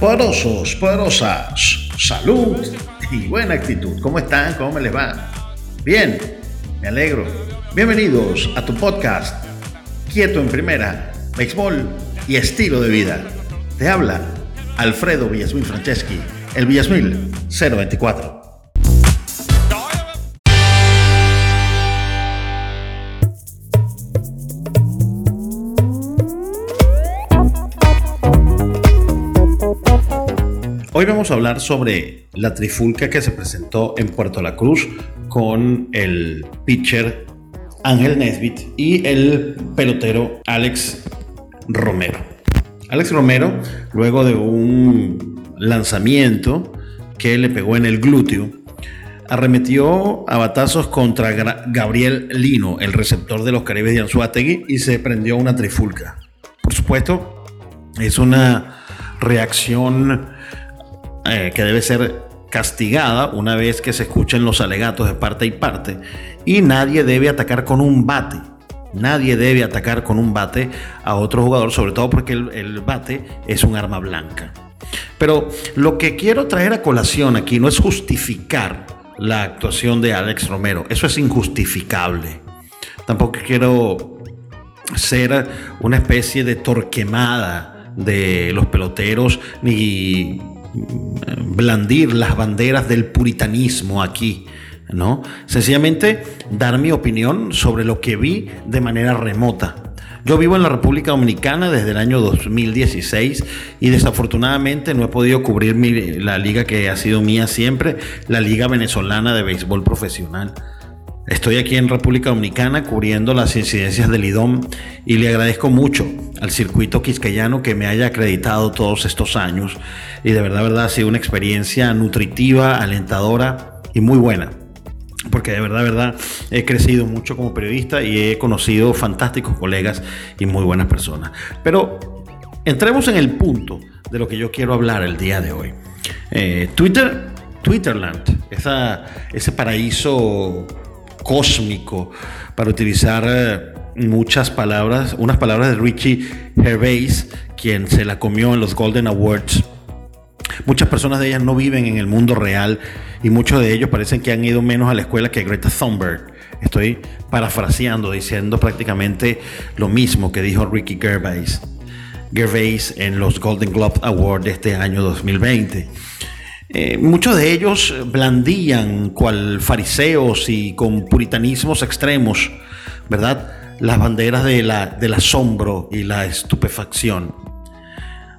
Poderosos, poderosas, salud y buena actitud. ¿Cómo están? ¿Cómo me les va? Bien, me alegro. Bienvenidos a tu podcast, Quieto en Primera, Béisbol y Estilo de Vida. Te habla Alfredo Villasmil Franceschi, el Villasmil 024. Hoy vamos a hablar sobre la trifulca que se presentó en Puerto La Cruz con el pitcher Ángel Nesbitt y el pelotero Alex Romero. Alex Romero, luego de un lanzamiento que le pegó en el glúteo, arremetió a batazos contra Gabriel Lino, el receptor de los Caribes de Anzuategui, y se prendió una trifulca. Por supuesto, es una reacción eh, que debe ser castigada una vez que se escuchen los alegatos de parte y parte. Y nadie debe atacar con un bate. Nadie debe atacar con un bate a otro jugador, sobre todo porque el, el bate es un arma blanca. Pero lo que quiero traer a colación aquí no es justificar la actuación de Alex Romero. Eso es injustificable. Tampoco quiero ser una especie de torquemada de los peloteros ni blandir las banderas del puritanismo aquí, ¿no? Sencillamente dar mi opinión sobre lo que vi de manera remota. Yo vivo en la República Dominicana desde el año 2016 y desafortunadamente no he podido cubrir la liga que ha sido mía siempre, la Liga Venezolana de Béisbol Profesional. Estoy aquí en República Dominicana cubriendo las incidencias del IDOM y le agradezco mucho al circuito quisqueyano que me haya acreditado todos estos años y de verdad, verdad ha sido una experiencia nutritiva, alentadora y muy buena. Porque de verdad, verdad, he crecido mucho como periodista y he conocido fantásticos colegas y muy buenas personas. Pero entremos en el punto de lo que yo quiero hablar el día de hoy. Eh, Twitter, Twitterland, esa, ese paraíso cósmico, para utilizar eh, muchas palabras, unas palabras de Richie Gervais, quien se la comió en los Golden Awards. Muchas personas de ellas no viven en el mundo real y muchos de ellos parecen que han ido menos a la escuela que Greta Thunberg. Estoy parafraseando, diciendo prácticamente lo mismo que dijo Ricky Gervais, Gervais en los Golden Globe Awards de este año 2020. Eh, muchos de ellos blandían cual fariseos y con puritanismos extremos, ¿verdad? Las banderas de la, del asombro y la estupefacción.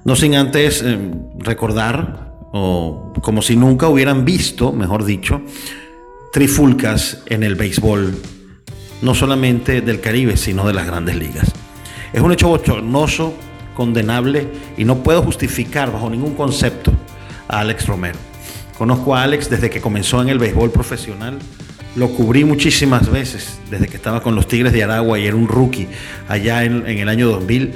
No sin antes eh, recordar, o como si nunca hubieran visto, mejor dicho, trifulcas en el béisbol, no solamente del Caribe, sino de las grandes ligas. Es un hecho bochornoso, condenable y no puedo justificar bajo ningún concepto Alex Romero. Conozco a Alex desde que comenzó en el béisbol profesional. Lo cubrí muchísimas veces desde que estaba con los Tigres de Aragua y era un rookie allá en, el año 2000.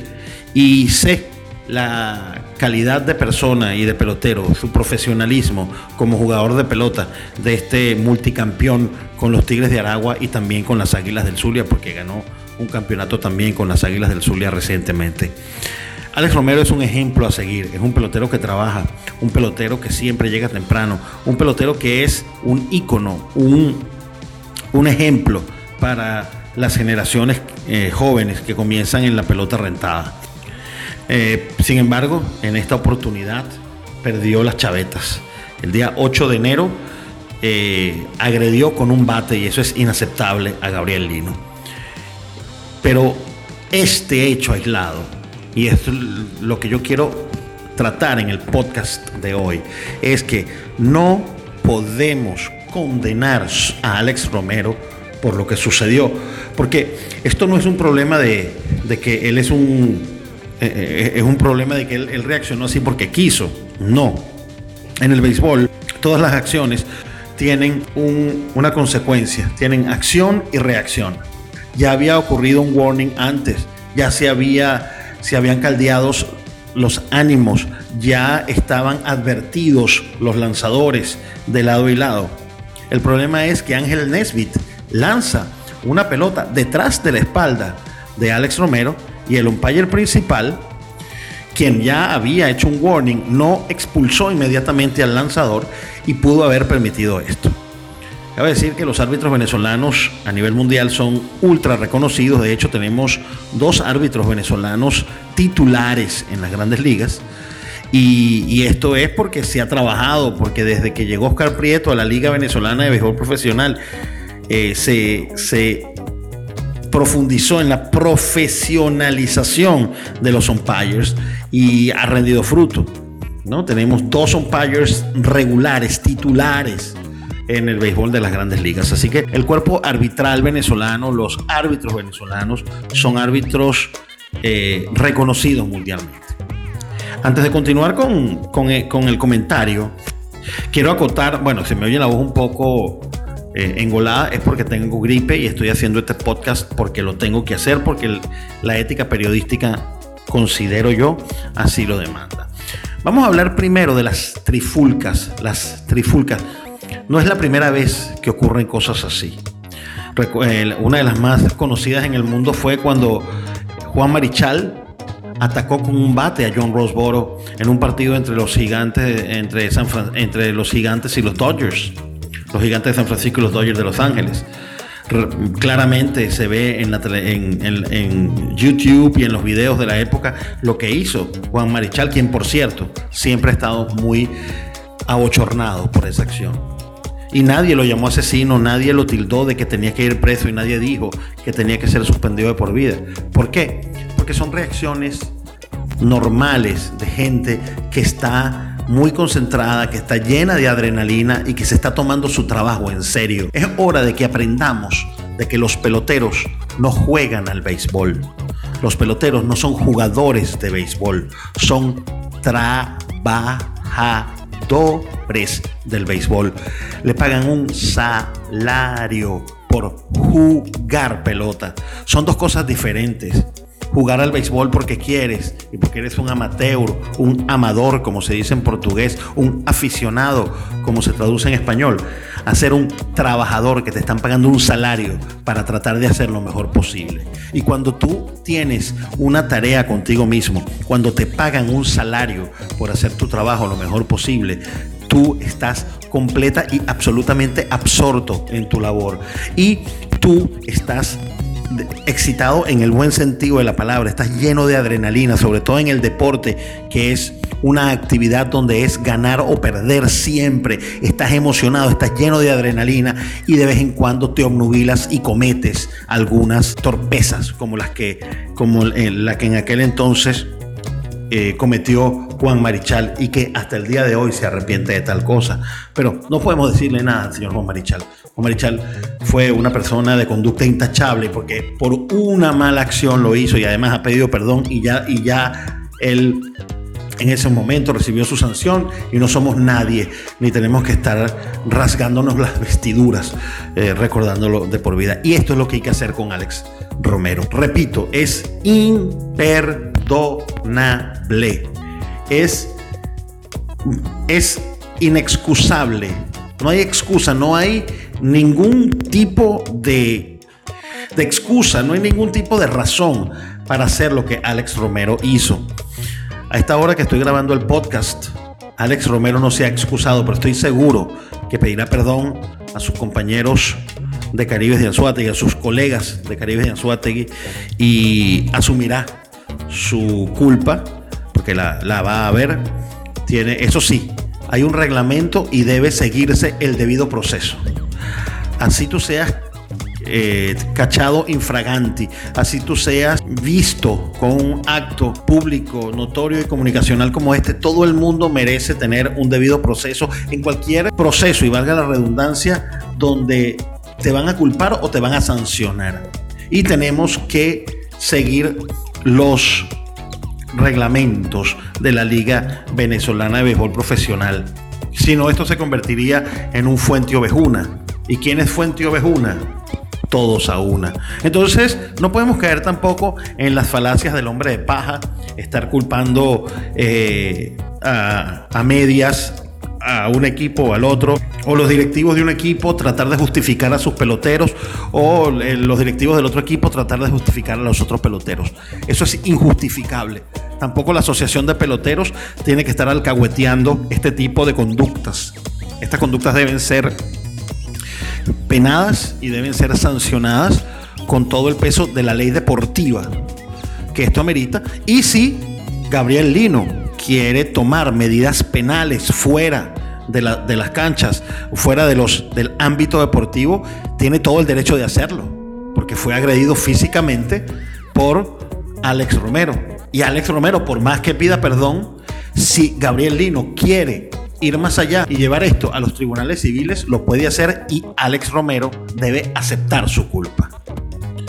Y sé la calidad de persona y de pelotero, su profesionalismo como jugador de pelota de este multicampeón con los Tigres de Aragua y también con las Águilas del Zulia, porque ganó un campeonato también con las Águilas del Zulia recientemente. Alex Romero es un ejemplo a seguir, es un pelotero que trabaja, un pelotero que siempre llega temprano, un pelotero que es un ícono, un, un ejemplo para las generaciones eh, jóvenes que comienzan en la pelota rentada. Eh, sin embargo, en esta oportunidad perdió las chavetas. El día 8 de enero eh, agredió con un bate y eso es inaceptable a Gabriel Lino. Pero este hecho aislado y es lo que yo quiero tratar en el podcast de hoy, es que no podemos condenar a Alex Romero por lo que sucedió, porque esto no es un problema de, que él es un, eh, eh, es un problema de que él, reaccionó así porque quiso, no. En el béisbol, todas las acciones tienen una consecuencia, tienen acción y reacción. Ya había ocurrido un warning antes, ya se había se habían caldeado los ánimos, ya estaban advertidos los lanzadores de lado y lado. El problema es que Ángel Nesbitt lanza una pelota detrás de la espalda de Alex Romero y el umpire principal, quien ya había hecho un warning, no expulsó inmediatamente al lanzador y pudo haber permitido esto. Cabe decir que los árbitros venezolanos a nivel mundial son ultra reconocidos. De hecho, tenemos dos árbitros venezolanos titulares en las grandes ligas. Y, esto es porque se ha trabajado, porque desde que llegó Oscar Prieto a la Liga Venezolana de Béisbol Profesional, eh, se, se profundizó en la profesionalización de los umpires y ha rendido fruto. ¿no? Tenemos dos umpires regulares, titulares en el béisbol de las grandes ligas. Así que el cuerpo arbitral venezolano, los árbitros venezolanos son árbitros eh, reconocidos mundialmente. Antes de continuar con, eh, con, el comentario, quiero acotar, bueno, se me oye la voz un poco eh, engolada, es porque tengo gripe y estoy haciendo este podcast porque lo tengo que hacer, porque la ética periodística, considero yo, así lo demanda. Vamos a hablar primero de las trifulcas, las trifulcas. No es la primera vez que ocurren cosas así. Una de las más conocidas en el mundo fue cuando Juan Marichal atacó con un bate a John Roseboro en un partido entre los gigantes, entre, entre los gigantes y los Dodgers. Los gigantes de San Francisco y los Dodgers de Los Ángeles. claramente se ve en, YouTube y en los videos de la época lo que hizo Juan Marichal, quien por cierto siempre ha estado muy abochornado por esa acción. Y nadie lo llamó asesino, nadie lo tildó de que tenía que ir preso y nadie dijo que tenía que ser suspendido de por vida. ¿Por qué? Porque son reacciones normales de gente que está muy concentrada, que está llena de adrenalina y que se está tomando su trabajo en serio. Es hora de que aprendamos de que los peloteros no juegan al béisbol. Los peloteros no son jugadores de béisbol, son trabajadores del béisbol. Le pagan un salario por jugar pelota. Son dos cosas diferentes. Jugar al béisbol porque quieres y porque eres un amateur, un amador, como se dice en portugués, un aficionado, como se traduce en español, a ser un trabajador que te están pagando un salario para tratar de hacer lo mejor posible. Y cuando tú tienes una tarea contigo mismo, cuando te pagan un salario por hacer tu trabajo lo mejor posible, tú estás completa y absolutamente absorto en tu labor. Y tú estás excitado en el buen sentido de la palabra, estás lleno de adrenalina, sobre todo en el deporte, que es una actividad donde es ganar o perder siempre. Estás emocionado, estás lleno de adrenalina y de vez en cuando te obnubilas y cometes algunas torpezas como las que, como la que en aquel entonces eh, cometió Juan Marichal y que hasta el día de hoy se arrepiente de tal cosa. Pero no podemos decirle nada al señor Juan Marichal. Marichal fue una persona de conducta intachable porque por una mala acción lo hizo y además ha pedido perdón y ya, y ya él en ese momento recibió su sanción y no somos nadie, ni tenemos que estar rasgándonos las vestiduras, eh, recordándolo de por vida. Y esto es lo que hay que hacer con Alex Romero. Repito, es imperdonable. Es, es inexcusable. No hay excusa, no hay ningún tipo de, de excusa, no hay ningún tipo de razón para hacer lo que Alex Romero hizo. A esta hora que estoy grabando el podcast, Alex Romero no se ha excusado, pero estoy seguro que pedirá perdón a sus compañeros de Caribe de Anzuategui, a sus colegas de Caribe de Anzuategui y asumirá su culpa, porque la, la va a ver. Tiene, eso sí, hay un reglamento y debe seguirse el debido proceso. Así tú seas eh, cachado infraganti, así tú seas visto con un acto público, notorio y comunicacional como este, todo el mundo merece tener un debido proceso en cualquier proceso, y valga la redundancia, donde te van a culpar o te van a sancionar. Y tenemos que seguir los reglamentos de la Liga Venezolana de Béisbol Profesional. Si no, esto se convertiría en un fuente ovejuna. ¿Y quién es fuente ovejuna? todos a una. Entonces, no podemos caer tampoco en las falacias del hombre de paja, estar culpando eh, a, medias a un equipo o al otro, o los directivos de un equipo tratar de justificar a sus peloteros o eh, los directivos del otro equipo tratar de justificar a los otros peloteros. Eso es injustificable. Tampoco la asociación de peloteros tiene que estar alcahueteando este tipo de conductas. Estas conductas deben ser penadas y deben ser sancionadas con todo el peso de la ley deportiva que esto amerita. Y si Gabriel Lino quiere tomar medidas penales fuera de, las canchas, fuera de los, del ámbito deportivo, tiene todo el derecho de hacerlo, porque fue agredido físicamente por Alex Romero. Y Alex Romero, por más que pida perdón, si Gabriel Lino quiere ir más allá y llevar esto a los tribunales civiles, lo puede hacer y Alex Romero debe aceptar su culpa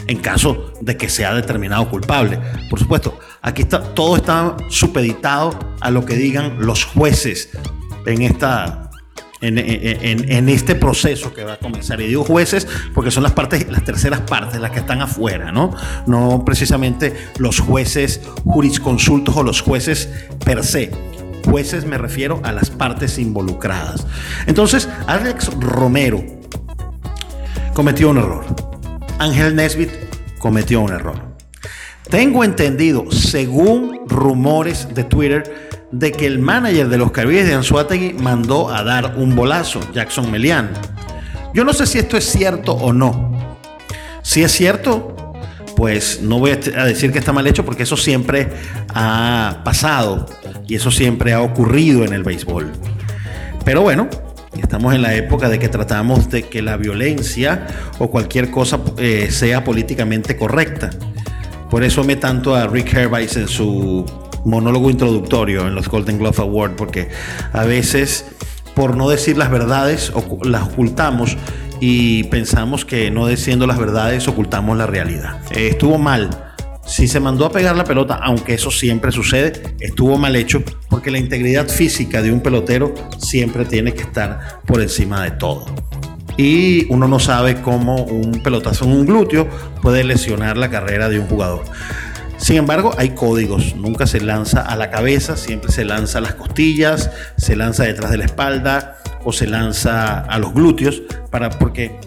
en caso de que sea determinado culpable. Por supuesto, aquí está, todo está supeditado a lo que digan los jueces en esta en, este proceso que va a comenzar. Y digo jueces porque son las partes, las terceras partes, las que están afuera, ¿no? No precisamente los jueces jurisconsultos o los jueces per se. Jueces me refiero a las partes involucradas. Entonces, Alex Romero cometió un error. Ángel Nesbitt cometió un error. Tengo entendido, según rumores de Twitter, de que el manager de los Caribes de Anzuategui mandó a dar un bolazo, Jackson Melian. Yo no sé si esto es cierto o no. Si es cierto, pues no voy a decir que está mal hecho porque eso siempre ha pasado y eso siempre ha ocurrido en el béisbol. Pero bueno, estamos en la época de que tratamos de que la violencia o cualquier cosa eh, sea políticamente correcta. Por eso me tanto a Rick Herbice en su monólogo introductorio en los Golden Glove Award, porque a veces por no decir las verdades las ocultamos y pensamos que no diciendo las verdades ocultamos la realidad. Eh, estuvo mal. Si se mandó a pegar la pelota, aunque eso siempre sucede, estuvo mal hecho porque la integridad física de un pelotero siempre tiene que estar por encima de todo. Y uno no sabe cómo un pelotazo en un glúteo puede lesionar la carrera de un jugador. Sin embargo, hay códigos. Nunca se lanza a la cabeza, siempre se lanza a las costillas, se lanza detrás de la espalda o se lanza a los glúteos para porque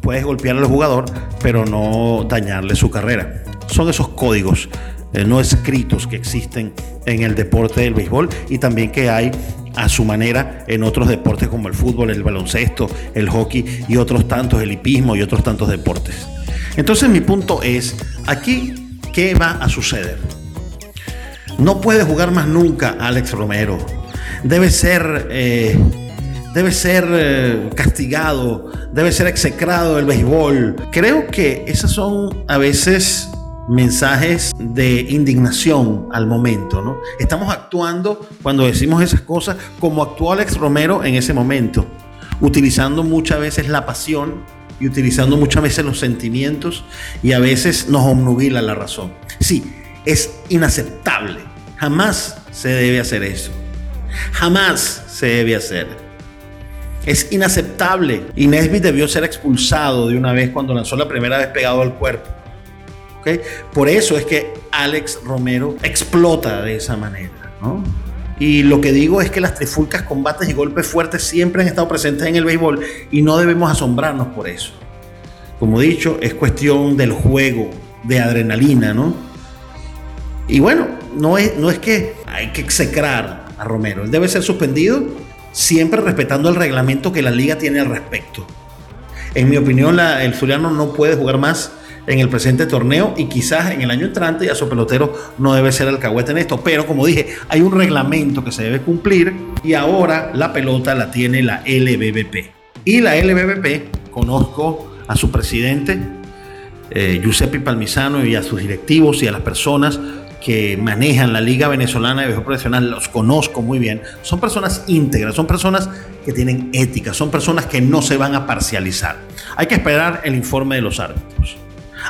puedes golpear al jugador, pero no dañarle su carrera. Son esos códigos eh, no escritos que existen en el deporte del béisbol y también que hay a su manera en otros deportes como el fútbol, el baloncesto, el hockey y otros tantos, el hipismo y otros tantos deportes. Entonces mi punto es, aquí ¿Qué va a suceder? No puede jugar más nunca Alex Romero. Debe ser, eh, debe ser eh, castigado, debe ser execrado del béisbol. Creo que esos son a veces mensajes de indignación al momento, ¿no? Estamos actuando cuando decimos esas cosas como actuó Alex Romero en ese momento, utilizando muchas veces la pasión y utilizando muchas veces los sentimientos y a veces nos obnubila la razón. Sí, es inaceptable. Jamás se debe hacer eso. Jamás se debe hacer. Es inaceptable. Nesbitt debió ser expulsado de una vez cuando lanzó la primera vez pegado al cuerpo. ¿Okay? Por eso es que Alex Romero explota de esa manera. ¿no? Y lo que digo es que las trifulcas, combates y golpes fuertes siempre han estado presentes en el béisbol y no debemos asombrarnos por eso. Como dicho, es cuestión del juego, de adrenalina, ¿no? Y bueno, no es, no es que hay que execrar a Romero, él debe ser suspendido siempre respetando el reglamento que la liga tiene al respecto. En mi opinión, el Zuliano no puede jugar más en el presente torneo y quizás en el año entrante ya su pelotero no debe ser alcahuete en esto. Pero como dije, hay un reglamento que se debe cumplir y ahora la pelota la tiene la LBBP. Y la LBBP, conozco a su presidente, eh, Giuseppe Palmisano, y a sus directivos y a las personas que manejan la Liga Venezolana de Béisbol Profesional, los conozco muy bien, son personas íntegras, son personas que tienen ética, son personas que no se van a parcializar. Hay que esperar el informe de los árbitros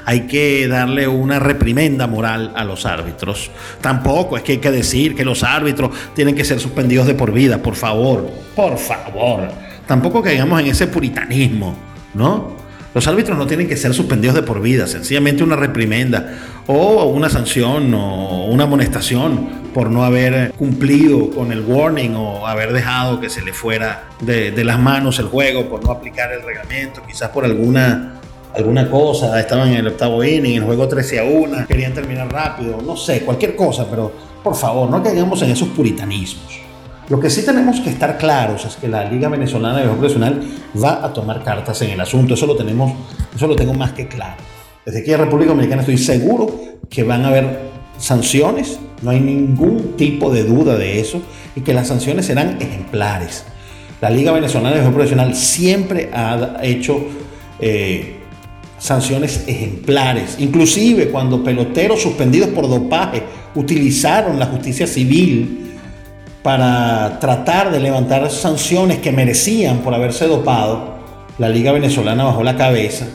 hay que darle una reprimenda moral a los árbitros. Tampoco es que hay que decir que los árbitros tienen que ser suspendidos de por vida, por favor, por favor. Tampoco caigamos en ese puritanismo, ¿no? Los árbitros no tienen que ser suspendidos de por vida, sencillamente una reprimenda o una sanción o una amonestación por no haber cumplido con el warning o haber dejado que se le fuera de, de las manos el juego, por no aplicar el reglamento, quizás por alguna alguna cosa, estaban en el octavo inning, el juego 13 a 1, querían terminar rápido, no sé, cualquier cosa, pero por favor, no caigamos en esos puritanismos. Lo que sí tenemos que estar claros es que la Liga Venezolana de Béisbol Profesional va a tomar cartas en el asunto, eso lo tenemos, eso lo tengo más que claro. Desde aquí en República Dominicana estoy seguro que van a haber sanciones, no hay ningún tipo de duda de eso, y que las sanciones serán ejemplares. La Liga Venezolana de Béisbol Profesional siempre ha hecho eh, sanciones ejemplares. Inclusive cuando peloteros suspendidos por dopaje utilizaron la justicia civil para tratar de levantar sanciones que merecían por haberse dopado, la Liga Venezolana bajó la cabeza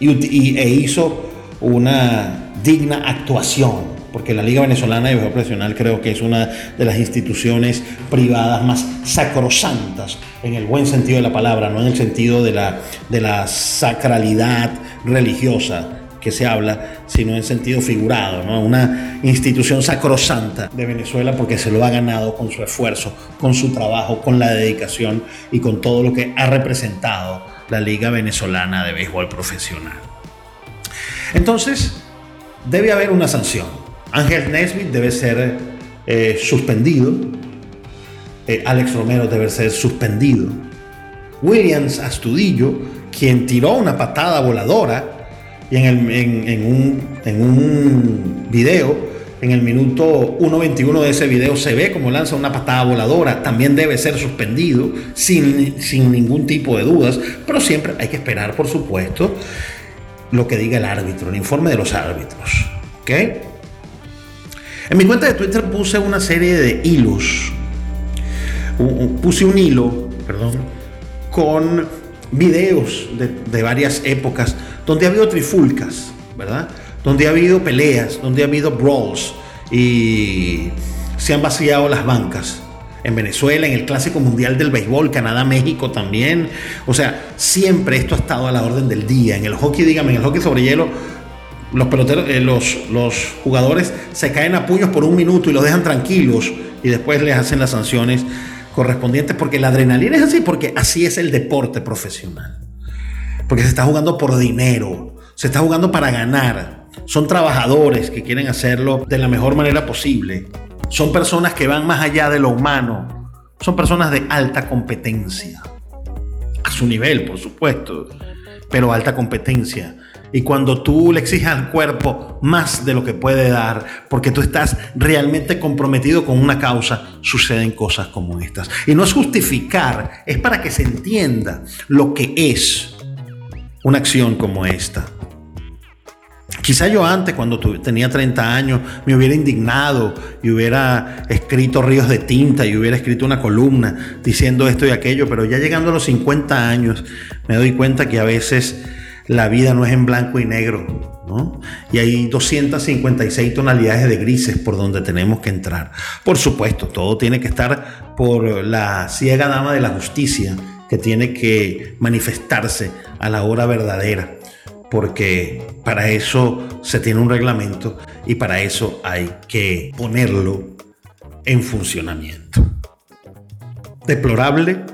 y, e hizo una digna actuación porque la Liga Venezolana de Béisbol Profesional creo que es una de las instituciones privadas más sacrosantas en el buen sentido de la palabra, no en el sentido de la, de la sacralidad religiosa que se habla, sino en sentido figurado, ¿no? una institución sacrosanta de Venezuela porque se lo ha ganado con su esfuerzo, con su trabajo, con la dedicación y con todo lo que ha representado la Liga Venezolana de Béisbol Profesional. Entonces, debe haber una sanción. Ángel Nesbitt debe ser eh, suspendido. Eh, Alex Romero debe ser suspendido. Williams Astudillo, quien tiró una patada voladora, y en, un, en un video, en el minuto 1.21 de ese video, se ve como lanza una patada voladora. También debe ser suspendido sin, sin ningún tipo de dudas, pero siempre hay que esperar, por supuesto, lo que diga el árbitro, el informe de los árbitros. ¿Ok? En mi cuenta de Twitter puse una serie de hilos. Puse un hilo, perdón, con videos de, varias épocas donde ha habido trifulcas, ¿verdad? Donde ha habido peleas, donde ha habido brawls y se han vaciado las bancas. En Venezuela, en el Clásico Mundial del Béisbol, Canadá, México también. O sea, siempre esto ha estado a la orden del día. En el hockey, dígame, en el hockey sobre hielo, los peloteros, eh, los, los jugadores se caen a puños por un minuto y los dejan tranquilos y después les hacen las sanciones correspondientes porque la adrenalina es así, porque así es el deporte profesional. Porque se está jugando por dinero, se está jugando para ganar. Son trabajadores que quieren hacerlo de la mejor manera posible. Son personas que van más allá de lo humano. Son personas de alta competencia. A su nivel, por supuesto, pero alta competencia. Y cuando tú le exiges al cuerpo más de lo que puede dar, porque tú estás realmente comprometido con una causa, suceden cosas como estas. Y no es justificar, es para que se entienda lo que es una acción como esta. Quizá yo antes, cuando tenía 30 años, me hubiera indignado y hubiera escrito ríos de tinta y hubiera escrito una columna diciendo esto y aquello, pero ya llegando a los 50 años me doy cuenta que a veces la vida no es en blanco y negro, ¿no? Y hay 256 tonalidades de grises por donde tenemos que entrar. Por supuesto, todo tiene que estar por la ciega dama de la justicia que tiene que manifestarse a la hora verdadera, porque para eso se tiene un reglamento y para eso hay que ponerlo en funcionamiento. Deplorable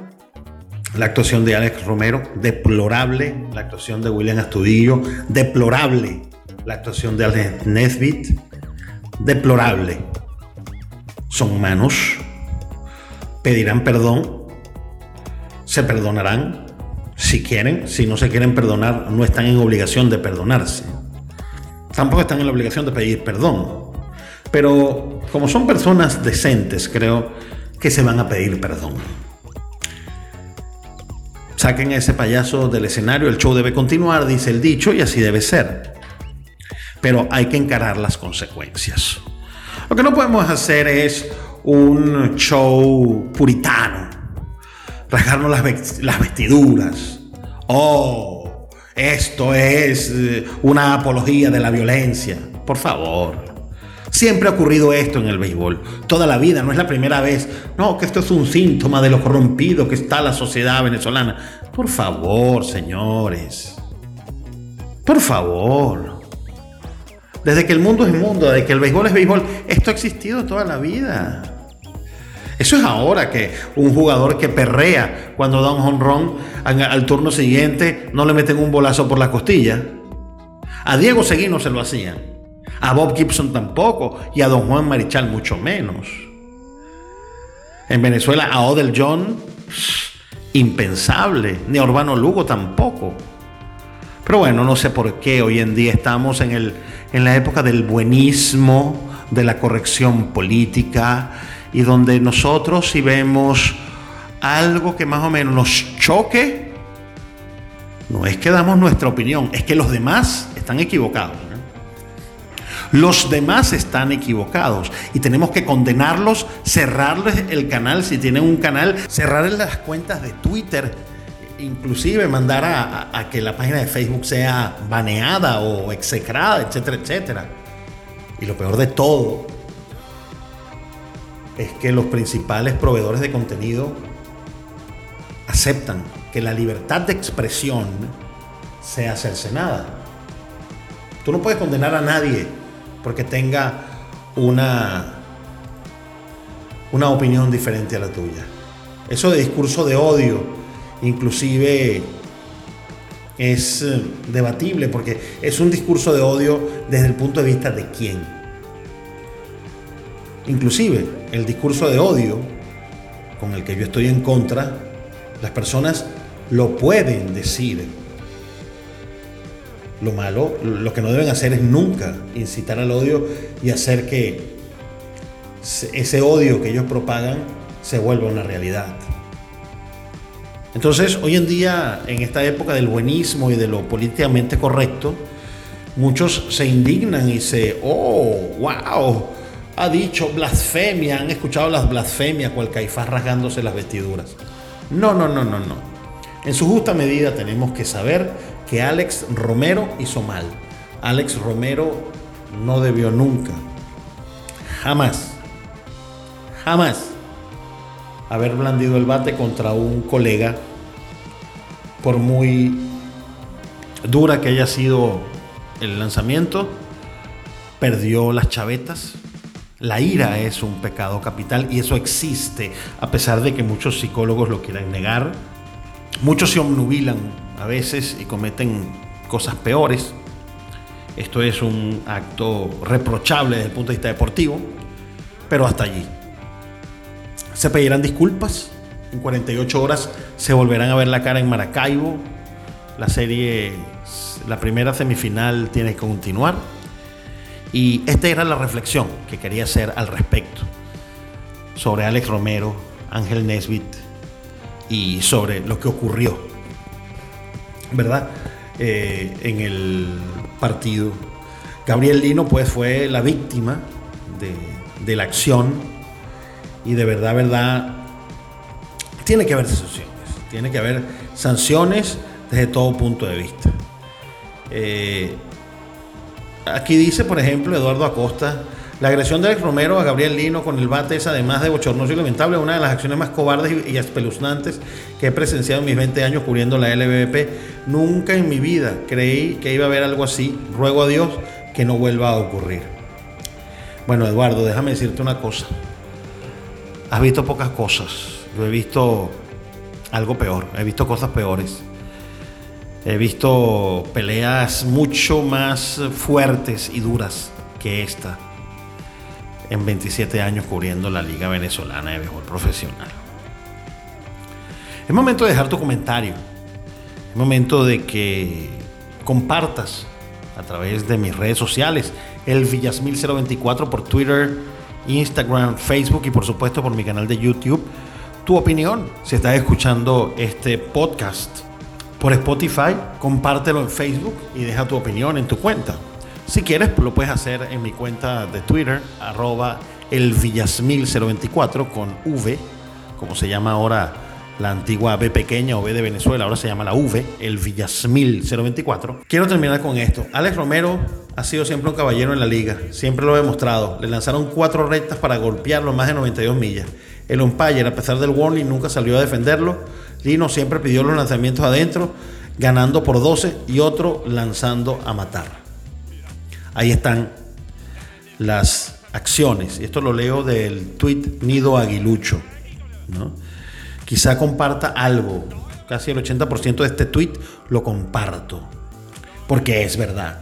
la actuación de Alex Romero, deplorable la actuación de William Astudillo, deplorable la actuación de Alex Nesbitt, deplorable. Son humanos, pedirán perdón, se perdonarán si quieren, si no se quieren perdonar, no están en obligación de perdonarse. Tampoco están en la obligación de pedir perdón. Pero como son personas decentes, creo que se van a pedir perdón. Saquen a ese payaso del escenario, el show debe continuar, dice el dicho, y así debe ser. Pero hay que encarar las consecuencias. Lo que no podemos hacer es un show puritano, rasgarnos las vestiduras. Oh, esto es eh, una apología de la violencia. Por favor. Siempre ha ocurrido esto en el béisbol, toda la vida, no es la primera vez. No, que esto es un síntoma de lo corrompido que está la sociedad venezolana. Por favor, señores. Por favor. Desde que el mundo es mundo, desde que el béisbol es béisbol, esto ha existido toda la vida. Eso es ahora que un jugador que perrea cuando da un honrón al turno siguiente no le meten un bolazo por la costilla. A Diego Seguino se lo hacían. A Bob Gibson tampoco. Y a Don Juan Marichal mucho menos. En Venezuela a Odell John, impensable. Ni a Urbano Lugo tampoco. Pero bueno, no sé por qué hoy en día estamos en, el, en la época del buenismo, de la corrección política, y donde nosotros si vemos algo que más o menos nos choque, no es que damos nuestra opinión, es que los demás están equivocados. Los demás están equivocados y tenemos que condenarlos, cerrarles el canal si tienen un canal, cerrarles las cuentas de Twitter, inclusive mandar a, que la página de Facebook sea baneada o execrada, etcétera, etcétera. Y lo peor de todo es que los principales proveedores de contenido aceptan que la libertad de expresión sea cercenada. Tú no puedes condenar a nadie porque tenga una, una opinión diferente a la tuya. Eso de discurso de odio, inclusive es eh, debatible porque es un discurso de odio desde el punto de vista de quién. Inclusive el discurso de odio con el que yo estoy en contra, las personas lo pueden decir. Lo malo, lo que no deben hacer es nunca incitar al odio y hacer que ese odio que ellos propagan se vuelva una realidad. Entonces, hoy en día, en esta época del buenismo y de lo políticamente correcto, muchos se indignan y se, oh, wow, ha dicho blasfemia, han escuchado las blasfemias, cual caifás rasgándose las vestiduras. No, no, no, no, no. En su justa medida tenemos que saber que Alex Romero hizo mal. Alex Romero no debió nunca, jamás, jamás haber blandido el bate contra un colega, por muy dura que haya sido el lanzamiento, perdió las chavetas, la ira es un pecado capital y eso existe, a pesar de que muchos psicólogos lo quieran negar. Muchos se omnubilan a veces y cometen cosas peores. Esto es un acto reprochable desde el punto de vista deportivo, pero hasta allí. Se pedirán disculpas. En 48 horas se volverán a ver la cara en Maracaibo. La serie, la primera semifinal tiene que continuar. Y esta era la reflexión que quería hacer al respecto sobre Alex Romero, Ángel Nesbitt y sobre lo que ocurrió, ¿verdad? Eh, en el partido. Gabriel Lino pues fue la víctima de, la acción y de verdad, verdad, tiene que haber sanciones, tiene que haber sanciones desde todo punto de vista. Eh, Aquí dice, por ejemplo, Eduardo Acosta, la agresión de Alex Romero a Gabriel Lino con el bate es además de bochornoso y lamentable, una de las acciones más cobardes y espeluznantes que he presenciado en mis 20 años cubriendo la LVP. Nunca en mi vida creí que iba a haber algo así. Ruego a Dios que no vuelva a ocurrir. Bueno, Eduardo, déjame decirte una cosa. Has visto pocas cosas. Yo he visto algo peor. He visto cosas peores. He visto peleas mucho más fuertes y duras que esta en 27 años cubriendo la Liga Venezolana de Béisbol Profesional. Es momento de dejar tu comentario. Es momento de que compartas a través de mis redes sociales, el Villasmil024 por Twitter, Instagram, Facebook y por supuesto por mi canal de YouTube, tu opinión si estás escuchando este podcast por Spotify, compártelo en Facebook y deja tu opinión en tu cuenta. Si quieres, lo puedes hacer en mi cuenta de Twitter, arroba elvillasmil024 con V, como se llama ahora la antigua B pequeña o B de Venezuela, ahora se llama la V, el Villasmil 024. Quiero terminar con esto. Alex Romero ha sido siempre un caballero en la liga, siempre lo he demostrado. Le lanzaron cuatro rectas para golpearlo más de 92 millas. El umpire, a pesar del warning, nunca salió a defenderlo Lino siempre pidió los lanzamientos adentro, ganando por 12 y otro lanzando a matar. Ahí están las acciones. Esto lo leo del tweet Nido Aguilucho. Quizá comparta algo. Casi el 80% de este tweet lo comparto. Porque es verdad.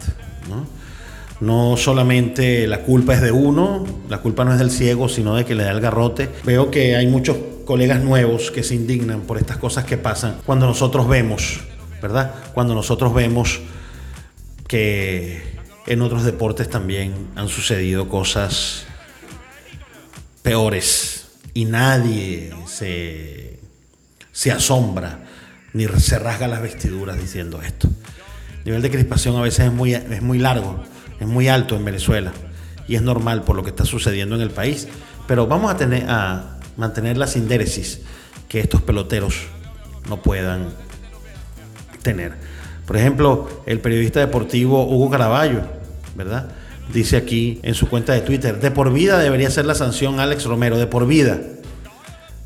¿no? solamente la culpa es de uno, la culpa no es del ciego, sino de que le da el garrote. Veo que hay muchos colegas nuevos que se indignan por estas cosas que pasan cuando nosotros vemos, ¿verdad? Cuando nosotros vemos que en otros deportes también han sucedido cosas peores y nadie se, asombra ni se rasga las vestiduras diciendo esto. El nivel de crispación a veces es muy, es muy largo, es muy alto en Venezuela y es normal por lo que está sucediendo en el país. Pero vamos a, tener, a mantener la sindéresis que estos peloteros no puedan tener. Por ejemplo, el periodista deportivo Hugo Caraballo, ¿verdad? Dice aquí en su cuenta de Twitter, de por vida debería ser la sanción Alex Romero, de por vida.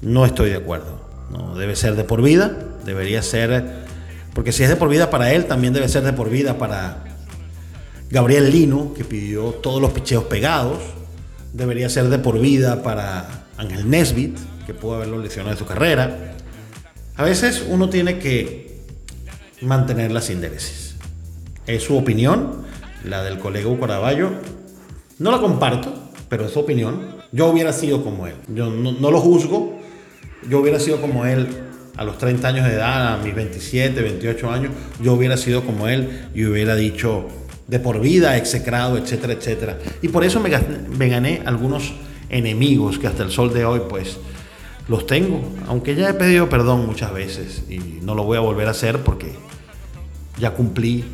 No estoy de acuerdo. No debe ser de por vida, debería ser, porque si es de por vida para él, también debe ser de por vida para Gabriel Lino, que pidió todos los picheos pegados. Debería ser de por vida para Ángel Nesbit, que pudo haberlo lesionado de su carrera. A veces uno tiene que mantener la sindéresis. Es su opinión, la del colega Caraballo. No la comparto, pero es su opinión. Yo hubiera sido como él. Yo no, lo juzgo. Yo hubiera sido como él a los 30 años de edad, a mis 27, 28 años. Yo hubiera sido como él y hubiera dicho de por vida, execrado, etcétera, etcétera. Y por eso me, me gané algunos enemigos que hasta el sol de hoy, pues, los tengo. Aunque ya he pedido perdón muchas veces y no lo voy a volver a hacer porque ya cumplí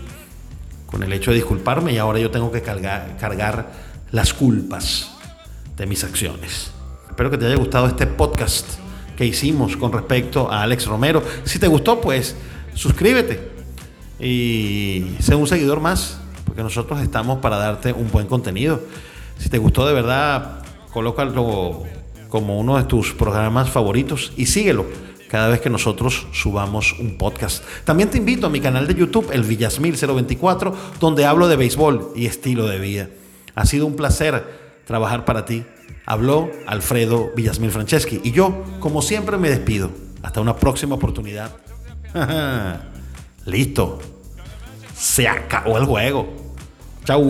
con el hecho de disculparme y ahora yo tengo que cargar, las culpas de mis acciones. Espero que te haya gustado este podcast que hicimos con respecto a Alex Romero. Si te gustó, pues suscríbete y sé un seguidor más, porque nosotros estamos para darte un buen contenido. Si te gustó de verdad, colócalo como uno de tus programas favoritos y síguelo cada vez que nosotros subamos un podcast. También te invito a mi canal de YouTube, el Villasmil 024, donde hablo de béisbol y estilo de vida. Ha sido un placer trabajar para ti. Habló Alfredo Villasmil Franceschi y yo, como siempre, me despido. Hasta una próxima oportunidad. Listo. Se acabó el juego. Chau.